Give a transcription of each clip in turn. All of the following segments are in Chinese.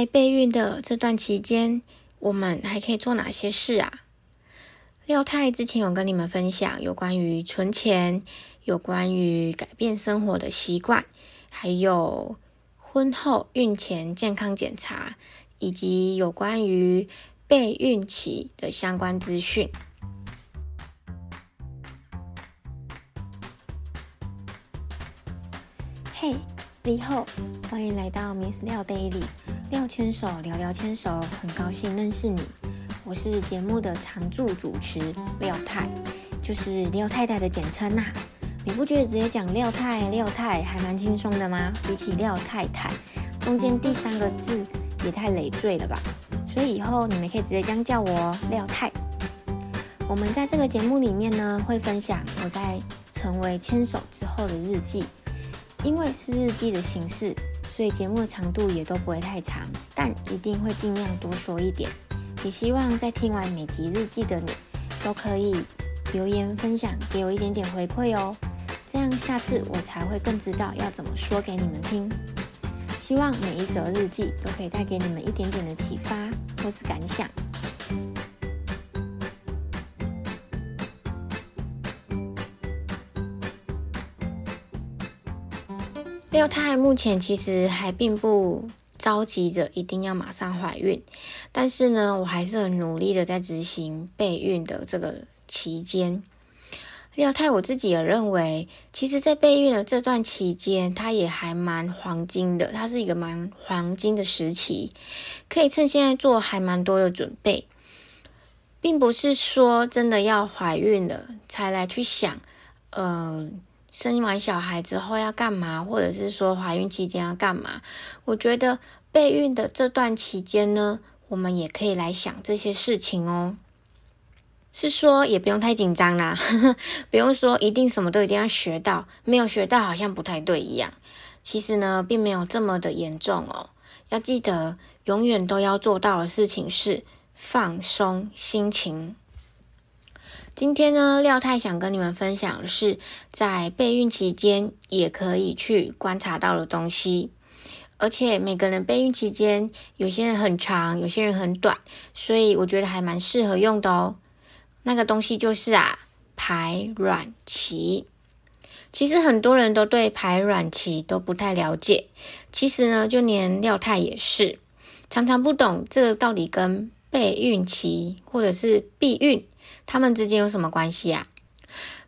在备孕的这段期间，我们还可以做哪些事啊？廖太之前有跟你们分享有关于存钱，有关于改变生活的习惯，还有婚后孕前健康检查，以及有关于备孕期的相关资讯。嘿，你好，欢迎来到 Miss 廖 Daily，廖牵手聊聊牵手，很高兴认识你。我是节目的常驻主持廖太，就是廖太太的简称呐。你不觉得直接讲廖太廖太还蛮轻松的吗？比起廖太太，中间第三个字也太累赘了吧？所以以后你们可以直接这样叫我廖太。我们在这个节目里面呢，会分享我在成为牵手之后的日记，因为是日记的形式，所以节目的长度也都不会太长，但一定会尽量多说一点。也希望在听完每集日记的你，都可以留言分享，给我一点点回馈哦。这样下次我才会更知道要怎么说给你们听。希望每一则日记都可以带给你们一点点的启发或是感想。廖太目前其实还并不。着急着一定要马上怀孕，但是呢，我还是很努力的在执行备孕的这个期间。廖太我自己也认为，其实，在备孕的这段期间，它也还蛮黄金的，它是一个蛮黄金的时期，可以趁现在做还蛮多的准备，并不是说真的要怀孕了才来去想，嗯。生完小孩之后要干嘛，或者是说怀孕期间要干嘛？我觉得备孕的这段期间呢，我们也可以来想这些事情哦。是说也不用太紧张啦，不用说一定什么都一定要学到，没有学到好像不太对一样。其实呢，并没有这么的严重哦。要记得，永远都要做到的事情是放松心情。今天呢，廖太想跟你们分享的是，在备孕期间也可以去观察到的东西。而且每个人备孕期间，有些人很长，有些人很短，所以我觉得还蛮适合用的哦。那个东西就是啊，排卵期。其实很多人都对排卵期都不太了解。其实呢，就连廖太也是，常常不懂这个到底跟备孕期或者是避孕。他们之间有什么关系啊？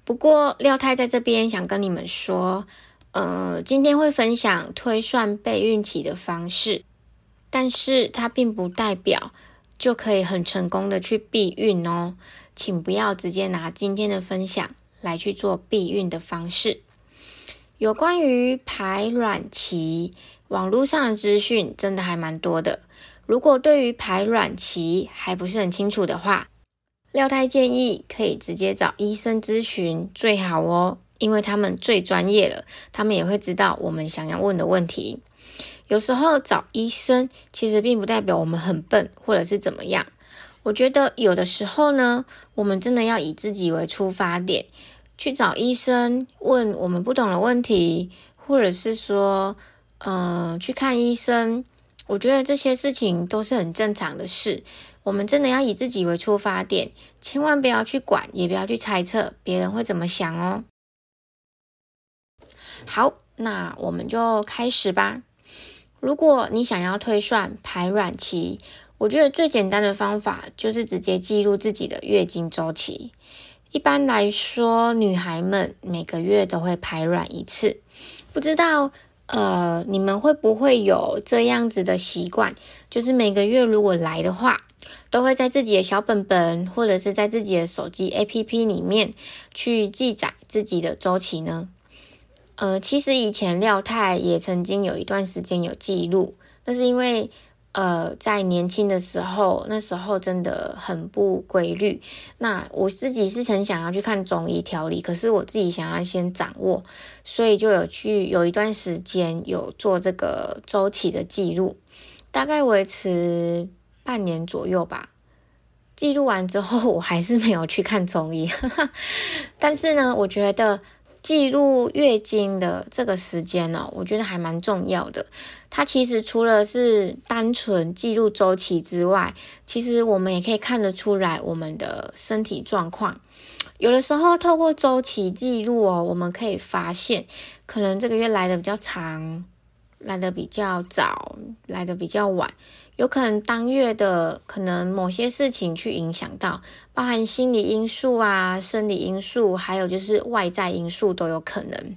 不过廖太在这边想跟你们说，呃，今天会分享推算备孕期的方式，但是它并不代表就可以很成功的去避孕哦，请不要直接拿今天的分享来去做避孕的方式。有关于排卵期，网络上的资讯真的还蛮多的。如果对于排卵期还不是很清楚的话，廖太建议可以直接找医生咨询最好哦，因为他们最专业了，他们也会知道我们想要问的问题。有时候找医生其实并不代表我们很笨或者是怎么样。我觉得有的时候呢，我们真的要以自己为出发点去找医生问我们不懂的问题，或者是说，嗯，去看医生。我觉得这些事情都是很正常的事。我们真的要以自己为出发点，千万不要去管，也不要去猜测别人会怎么想哦。好，那我们就开始吧。如果你想要推算排卵期，我觉得最简单的方法就是直接记录自己的月经周期。一般来说，女孩们每个月都会排卵一次，不知道。呃，你们会不会有这样子的习惯？就是每个月如果来的话，都会在自己的小本本或者是在自己的手机 APP 里面去记载自己的周期呢？呃，其实以前廖太也曾经有一段时间有记录，那是因为。呃，在年轻的时候，那时候真的很不规律。那我自己是很想要去看中医调理，可是我自己想要先掌握，所以就有去有一段时间有做这个周期的记录，大概维持半年左右吧。记录完之后，我还是没有去看中医。但是呢，我觉得记录月经的这个时间呢，我觉得还蛮重要的。它其实除了是单纯记录周期之外，其实我们也可以看得出来我们的身体状况。有的时候透过周期记录哦，我们可以发现，可能这个月来的比较长，来的比较早，来的比较晚。有可能当月的可能某些事情去影响到，包含心理因素啊、生理因素，还有就是外在因素都有可能。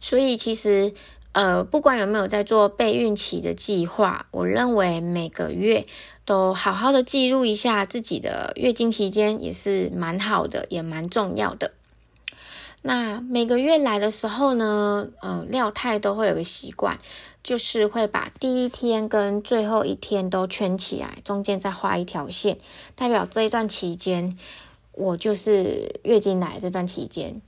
所以其实，呃，不管有没有在做备孕期的计划，我认为每个月都好好的记录一下自己的月经期间也是蛮好的，也蛮重要的。那每个月来的时候呢，嗯，廖太都会有个习惯。就是会把第一天跟最后一天都圈起来，中间再画一条线，代表这一段期间我就是月经来这段期间。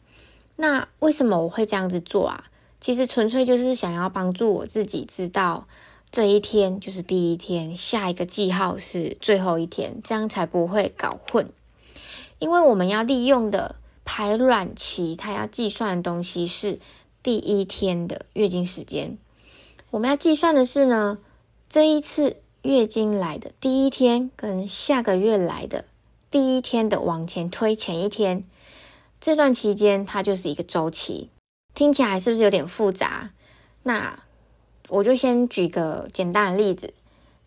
那为什么我会这样子做啊？其实纯粹就是想要帮助我自己知道这一天就是第一天，下一个记号是最后一天，这样才不会搞混。因为我们要利用的排卵期，它要计算的东西是第一天的月经时间。我们要计算的是呢，这一次月经来的第一天跟下个月来的第一天的往前推前一天，这段期间它就是一个周期。听起来是不是有点复杂？那我就先举个简单的例子，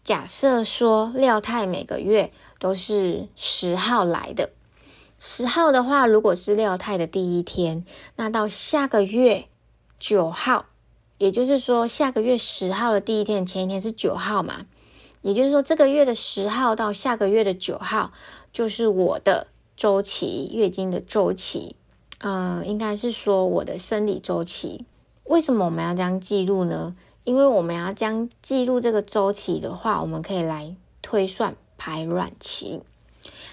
假设说廖太每个月都是十号来的，十号的话，如果是廖太的第一天，那到下个月九号。也就是说，下个月十号的第一天，前一天是九号嘛？也就是说，这个月的十号到下个月的九号，就是我的周期，月经的周期。嗯，应该是说我的生理周期。为什么我们要这样记录呢？因为我们要将记录这个周期的话，我们可以来推算排卵期。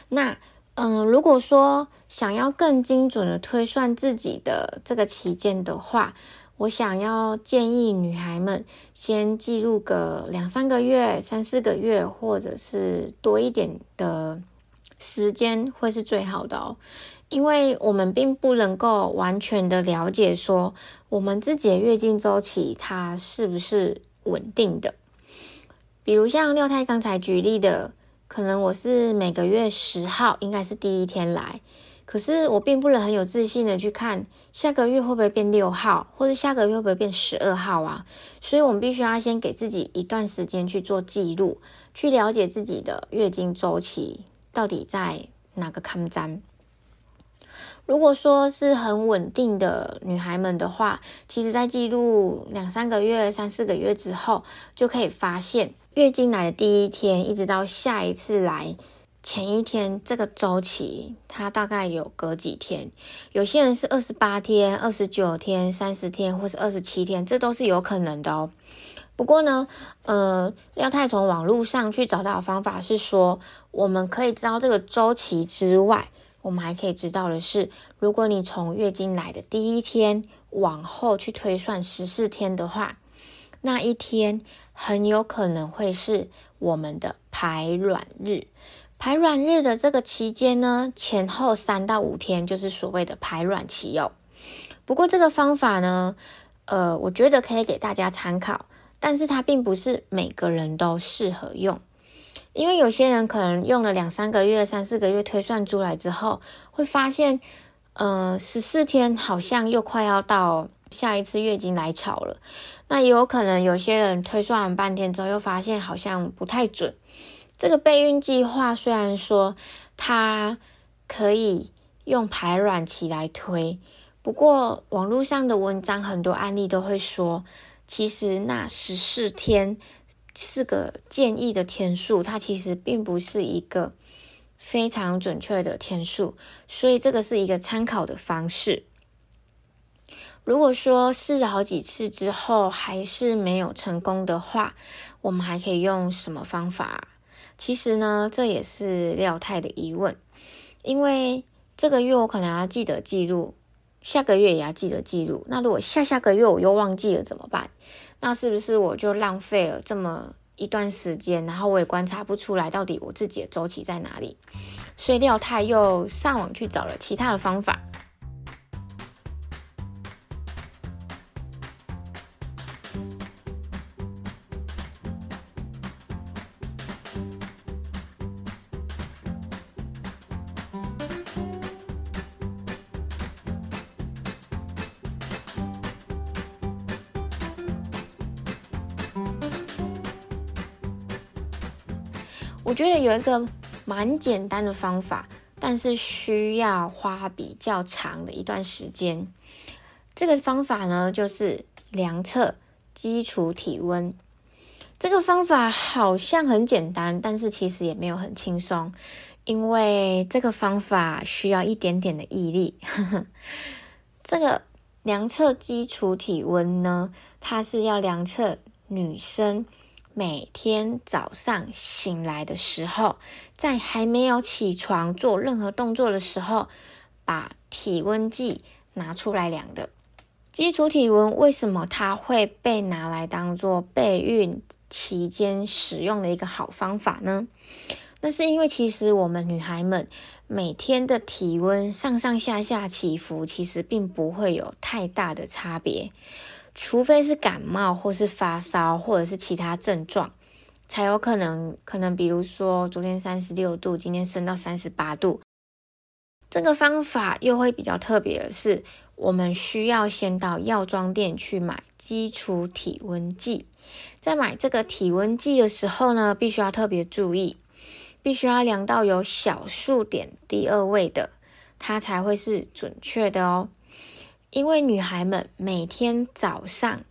那，嗯，如果说想要更精准的推算自己的这个期间的话，我想要建议女孩们先记录个两三个月、三四个月，或者是多一点的时间，会是最好的哦。因为我们并不能够完全的了解说我们自己的月经周期它是不是稳定的。比如像六太刚才举例的，可能我是每个月十号应该是第一天来。可是我并不能很有自信的去看下个月会不会变六号，或者下个月会不会变十二号啊？所以我们必须要先给自己一段时间去做记录，去了解自己的月经周期到底在哪个康站。如果说是很稳定的女孩们的话，其实在记录两三个月、三四个月之后，就可以发现月经来的第一天，一直到下一次来。前一天这个周期，它大概有隔几天，有些人是二十八天、二十九天、三十天，或是二十七天，这都是有可能的哦。不过呢，呃，廖太从网络上去找到的方法是说，我们可以知道这个周期之外，我们还可以知道的是，如果你从月经来的第一天往后去推算十四天的话，那一天很有可能会是我们的排卵日。排卵日的这个期间呢，前后三到五天就是所谓的排卵期哦。不过这个方法呢，呃，我觉得可以给大家参考，但是它并不是每个人都适合用，因为有些人可能用了两三个月、三四个月推算出来之后，会发现，呃，十四天好像又快要到下一次月经来潮了。那也有可能有些人推算完半天之后，又发现好像不太准。这个备孕计划虽然说它可以用排卵期来推，不过网络上的文章很多案例都会说，其实那十四天四个建议的天数，它其实并不是一个非常准确的天数，所以这个是一个参考的方式。如果说试了好几次之后还是没有成功的话，我们还可以用什么方法？其实呢，这也是廖太的疑问，因为这个月我可能要记得记录，下个月也要记得记录。那如果下下个月我又忘记了怎么办？那是不是我就浪费了这么一段时间？然后我也观察不出来到底我自己的周期在哪里？所以廖太又上网去找了其他的方法。我觉得有一个蛮简单的方法，但是需要花比较长的一段时间。这个方法呢，就是量测基础体温。这个方法好像很简单，但是其实也没有很轻松，因为这个方法需要一点点的毅力。这个量测基础体温呢，它是要量测女生每天早上醒来的时候，在还没有起床做任何动作的时候，把体温计拿出来量的。基础体温为什么它会被拿来当做备孕期间使用的一个好方法呢？那是因为其实我们女孩们每天的体温上上下下起伏，其实并不会有太大的差别，除非是感冒或是发烧或者是其他症状，才有可能可能比如说昨天三十六度，今天升到三十八度。这个方法又会比较特别的是。我们需要先到药妆店去买基础体温计，在买这个体温计的时候呢，必须要特别注意，必须要量到有小数点第二位的，它才会是准确的哦。因为女孩们每天早上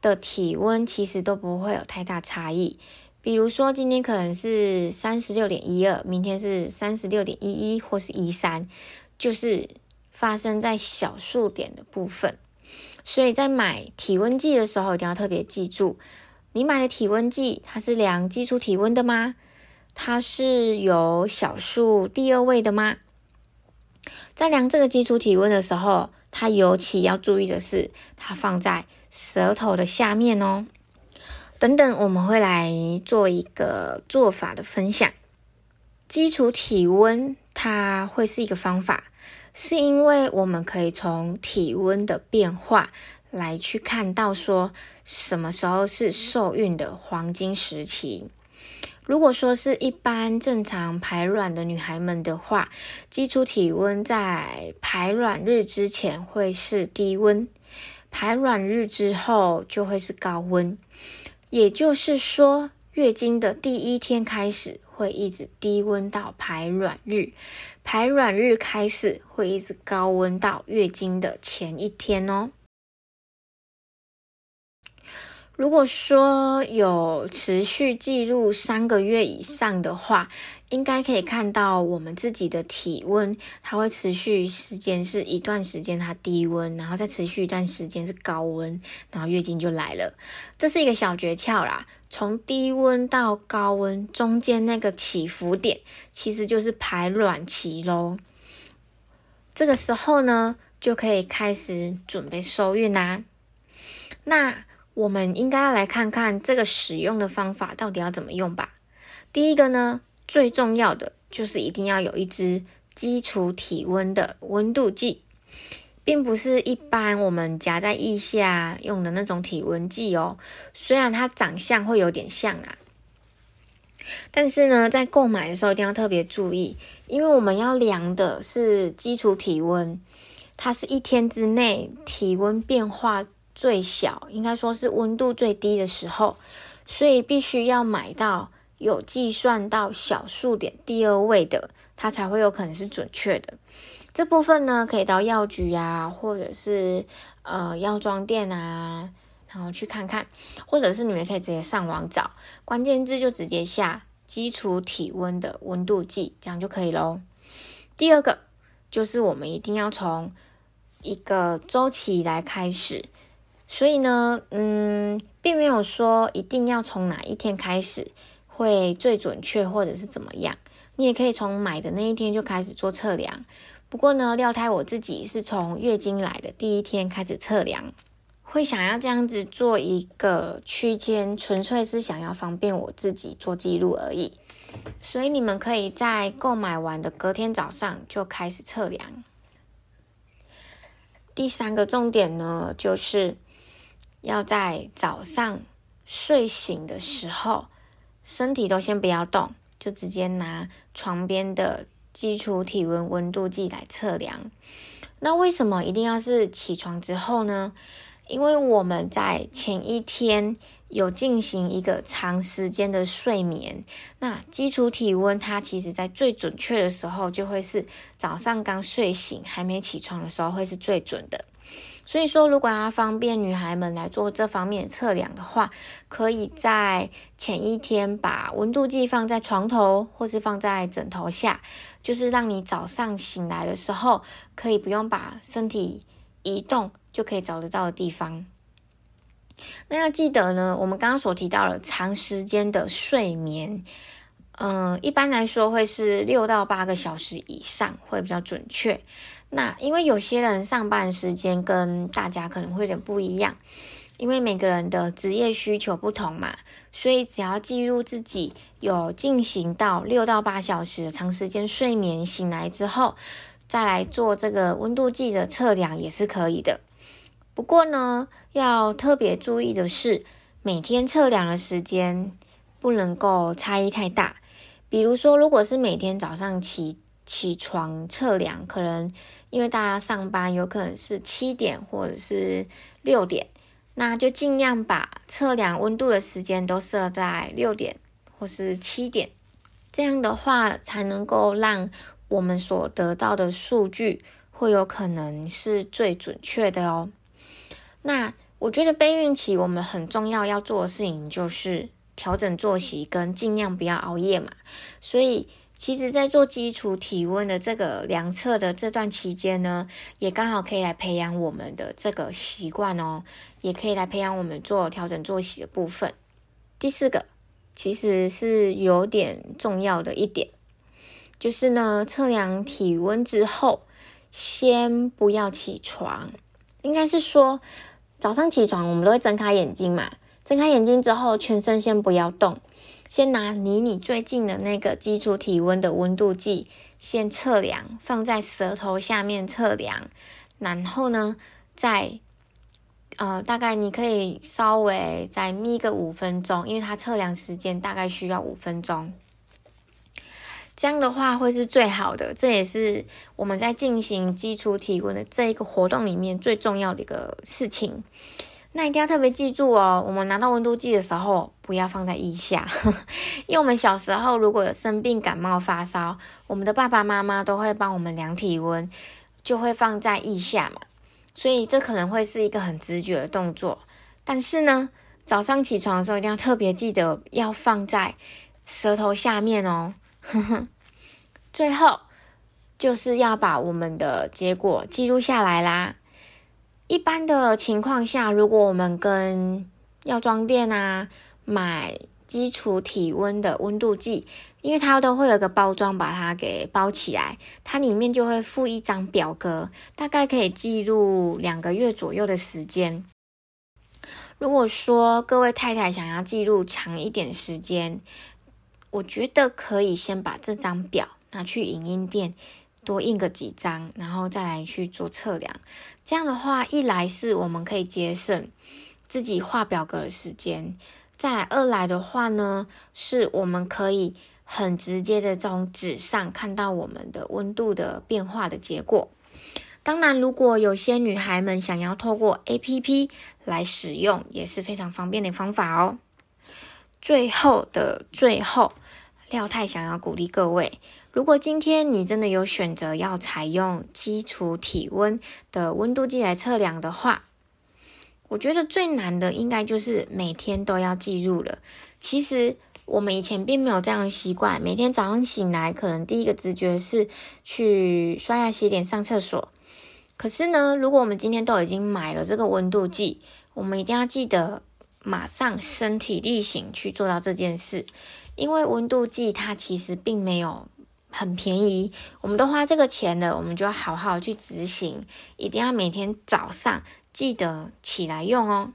的体温其实都不会有太大差异，比如说今天可能是三十六点一二，明天是三十六点一一或是一三，就是。发生在小数点的部分，所以在买体温计的时候，一定要特别记住，你买的体温计它是量基础体温的吗？它是有小数第二位的吗？在量这个基础体温的时候，它尤其要注意的是，它放在舌头的下面哦。等等，我们会来做一个做法的分享。基础体温它会是一个方法。是因为我们可以从体温的变化来去看到，说什么时候是受孕的黄金时期。如果说是一般正常排卵的女孩们的话，基础体温在排卵日之前会是低温，排卵日之后就会是高温。也就是说，月经的第一天开始会一直低温到排卵日。排卵日开始会一直高温到月经的前一天哦。如果说有持续记录三个月以上的话，应该可以看到我们自己的体温，它会持续时间是一段时间它低温，然后再持续一段时间是高温，然后月经就来了。这是一个小诀窍啦。从低温到高温中间那个起伏点，其实就是排卵期喽。这个时候呢，就可以开始准备受孕啦。那我们应该要来看看这个使用的方法到底要怎么用吧。第一个呢，最重要的就是一定要有一支基础体温的温度计。并不是一般我们夹在腋下用的那种体温计哦，虽然它长相会有点像啊，但是呢，在购买的时候一定要特别注意，因为我们要量的是基础体温，它是一天之内体温变化最小，应该说是温度最低的时候，所以必须要买到有计算到小数点第二位的，它才会有可能是准确的。这部分呢，可以到药局啊，或者是呃药妆店啊，然后去看看，或者是你们可以直接上网找关键字，就直接下基础体温的温度计，这样就可以喽。第二个就是我们一定要从一个周期来开始，所以呢，嗯，并没有说一定要从哪一天开始会最准确，或者是怎么样，你也可以从买的那一天就开始做测量。不过呢，料胎我自己是从月经来的第一天开始测量，会想要这样子做一个区间，纯粹是想要方便我自己做记录而已。所以你们可以在购买完的隔天早上就开始测量。第三个重点呢，就是要在早上睡醒的时候，身体都先不要动，就直接拿床边的。基础体温温度计来测量，那为什么一定要是起床之后呢？因为我们在前一天有进行一个长时间的睡眠，那基础体温它其实在最准确的时候，就会是早上刚睡醒还没起床的时候会是最准的。所以说，如果要方便女孩们来做这方面测量的话，可以在前一天把温度计放在床头，或是放在枕头下，就是让你早上醒来的时候，可以不用把身体移动，就可以找得到的地方。那要记得呢，我们刚刚所提到了长时间的睡眠，嗯，一般来说会是六到八个小时以上会比较准确。那因为有些人上班时间跟大家可能会有点不一样，因为每个人的职业需求不同嘛，所以只要记录自己有进行到六到八小时长时间睡眠，醒来之后再来做这个温度计的测量也是可以的。不过呢，要特别注意的是，每天测量的时间不能够差异太大。比如说，如果是每天早上起起床测量，可能因为大家上班有可能是七点或者是六点，那就尽量把测量温度的时间都设在六点或是七点，这样的话才能够让我们所得到的数据会有可能是最准确的哦。那我觉得备孕期我们很重要要做的事情就是调整作息跟尽量不要熬夜嘛。所以其实，在做基础体温的这个量测的这段期间呢，也刚好可以来培养我们的这个习惯哦，也可以来培养我们做调整作息的部分。第四个其实是有点重要的一点，就是呢，测量体温之后，先不要起床，应该是说。早上起床，我们都会睁开眼睛嘛。睁开眼睛之后，全身先不要动，先拿离你最近的那个基础体温的温度计先测量，放在舌头下面测量。然后呢，再呃，大概你可以稍微再眯个五分钟，因为它测量时间大概需要五分钟。这样的话会是最好的，这也是我们在进行基础体温的这一个活动里面最重要的一个事情。那一定要特别记住哦，我们拿到温度计的时候不要放在腋下，因为我们小时候如果有生病、感冒、发烧，我们的爸爸妈妈都会帮我们量体温，就会放在腋下嘛，所以这可能会是一个很直觉的动作。但是呢，早上起床的时候一定要特别记得要放在舌头下面哦。最后就是要把我们的结果记录下来啦。一般的情况下，如果我们跟药妆店啊买基础体温的温度计，因为它都会有个包装把它给包起来，它里面就会附一张表格，大概可以记录两个月左右的时间。如果说各位太太想要记录长一点时间，我觉得可以先把这张表拿去影音店多印个几张，然后再来去做测量。这样的话，一来是我们可以节省自己画表格的时间；再来二来的话呢，是我们可以很直接的从纸上看到我们的温度的变化的结果。当然，如果有些女孩们想要透过 APP 来使用，也是非常方便的方法哦。最后的最后，廖太想要鼓励各位：如果今天你真的有选择要采用基础体温的温度计来测量的话，我觉得最难的应该就是每天都要记录了。其实我们以前并没有这样的习惯，每天早上醒来，可能第一个直觉是去刷牙、洗脸、上厕所。可是呢，如果我们今天都已经买了这个温度计，我们一定要记得。马上身体力行去做到这件事，因为温度计它其实并没有很便宜，我们都花这个钱了，我们就要好好去执行，一定要每天早上记得起来用哦。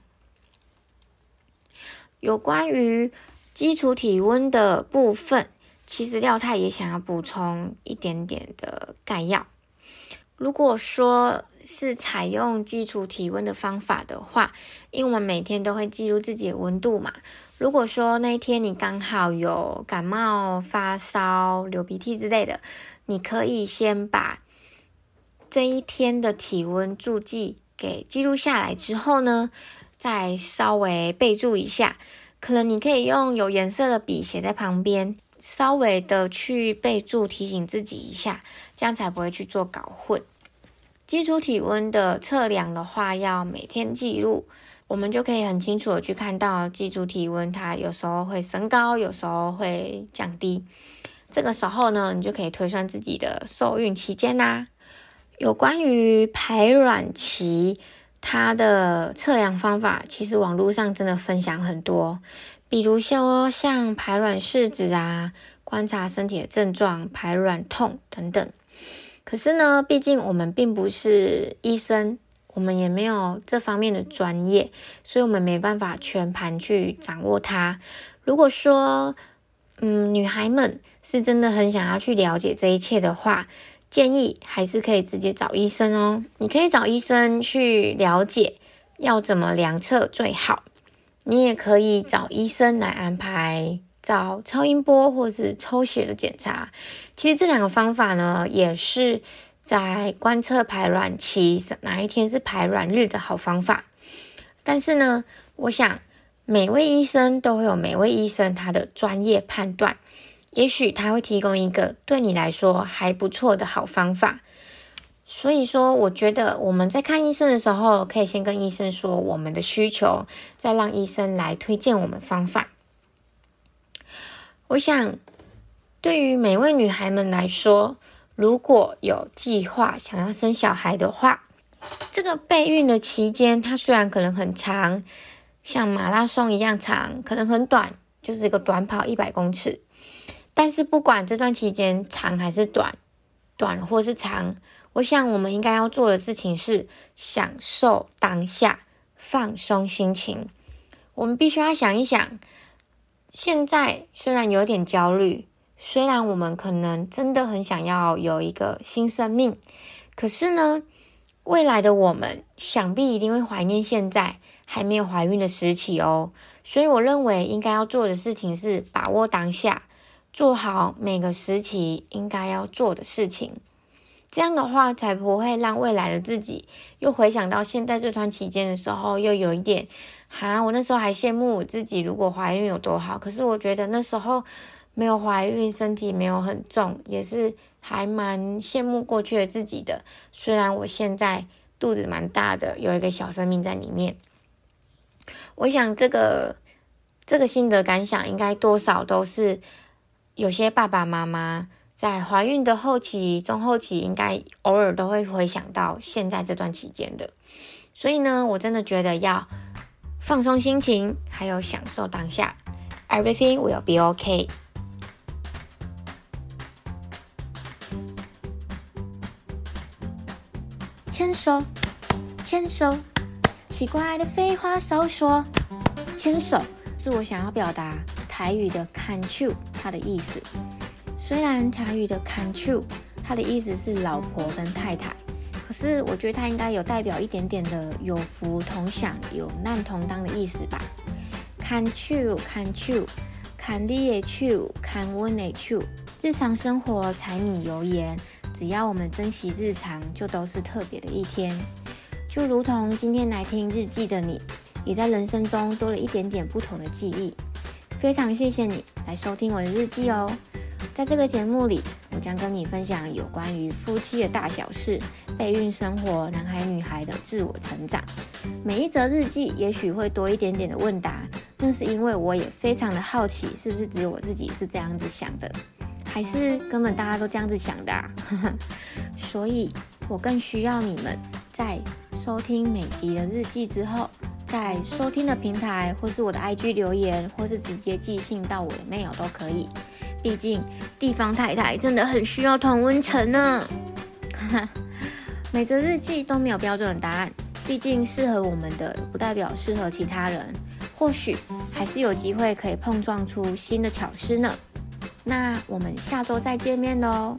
有关于基础体温的部分，其实廖太也想要补充一点点的概要。如果说是采用基础体温的方法的话，因为我们每天都会记录自己的温度嘛。如果说那一天你刚好有感冒、发烧、流鼻涕之类的，你可以先把这一天的体温注记给记录下来之后呢，再稍微备注一下。可能你可以用有颜色的笔写在旁边，稍微的去备注提醒自己一下，这样才不会去做搞混。基础体温的测量的话，要每天记录，我们就可以很清楚的去看到基础体温，它有时候会升高，有时候会降低。这个时候呢，你就可以推算自己的受孕期间啦。有关于排卵期。它的测量方法其实网络上真的分享很多，比如说像排卵试纸啊，观察身体的症状、排卵痛等等。可是呢，毕竟我们并不是医生，我们也没有这方面的专业，所以我们没办法全盘去掌握它。如果说，嗯，女孩们是真的很想要去了解这一切的话，建议还是可以直接找医生哦。你可以找医生去了解要怎么量测最好，你也可以找医生来安排找超音波或是抽血的检查。其实这两个方法呢，也是在观测排卵期哪一天是排卵日的好方法。但是呢，我想每位医生都会有每位医生他的专业判断。也许他会提供一个对你来说还不错的好方法，所以说，我觉得我们在看医生的时候，可以先跟医生说我们的需求，再让医生来推荐我们方法。我想，对于每位女孩们来说，如果有计划想要生小孩的话，这个备孕的期间，它虽然可能很长，像马拉松一样长，可能很短，就是一个短跑一百公尺。但是不管这段期间长还是短，短或是长，我想我们应该要做的事情是享受当下，放松心情。我们必须要想一想，现在虽然有点焦虑，虽然我们可能真的很想要有一个新生命，可是呢，未来的我们想必一定会怀念现在还没有怀孕的时期哦。所以我认为应该要做的事情是把握当下。做好每个时期应该要做的事情，这样的话才不会让未来的自己又回想到现在这段期间的时候，又有一点，哈，我那时候还羡慕我自己，如果怀孕有多好。可是我觉得那时候没有怀孕，身体没有很重，也是还蛮羡慕过去的自己的。虽然我现在肚子蛮大的，有一个小生命在里面，我想这个这个心得感想应该多少都是。有些爸爸妈妈在怀孕的后期、中后期，应该偶尔都会回想到现在这段期间的。所以呢，我真的觉得要放松心情，还有享受当下。Everything will be okay。牵手，牵手，奇怪的废话少说。牵手是我想要表达台语的 “can you”。它的意思，虽然台语的 “control” 它的意思是老婆跟太太，可是我觉得它应该有代表一点点的有福同享、有难同当的意思吧。control，control，看利的 true，看温的 true，日常生活柴米油盐，只要我们珍惜日常，就都是特别的一天。就如同今天来听日记的你，也在人生中多了一点点不同的记忆。非常谢谢你来收听我的日记哦，在这个节目里，我将跟你分享有关于夫妻的大小事、备孕生活、男孩女孩的自我成长。每一则日记也许会多一点点的问答，那是因为我也非常的好奇，是不是只有我自己是这样子想的，还是根本大家都这样子想的？所以我更需要你们在收听每集的日记之后。在收听的平台，或是我的 IG 留言，或是直接寄信到我的 mail 都可以。毕竟地方太太真的很需要同温层呢。每则日记都没有标准答案，毕竟适合我们的不代表适合其他人。或许还是有机会可以碰撞出新的巧思呢。那我们下周再见面喽。